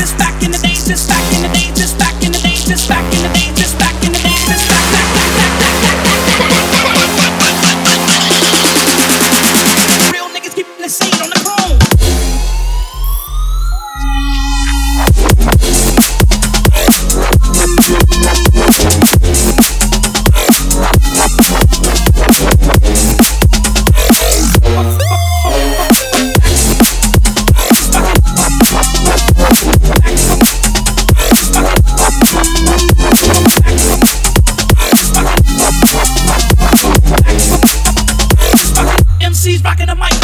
just back in the day, just back in the day, just back in the day, just back in the day. MCs rocking the microphone.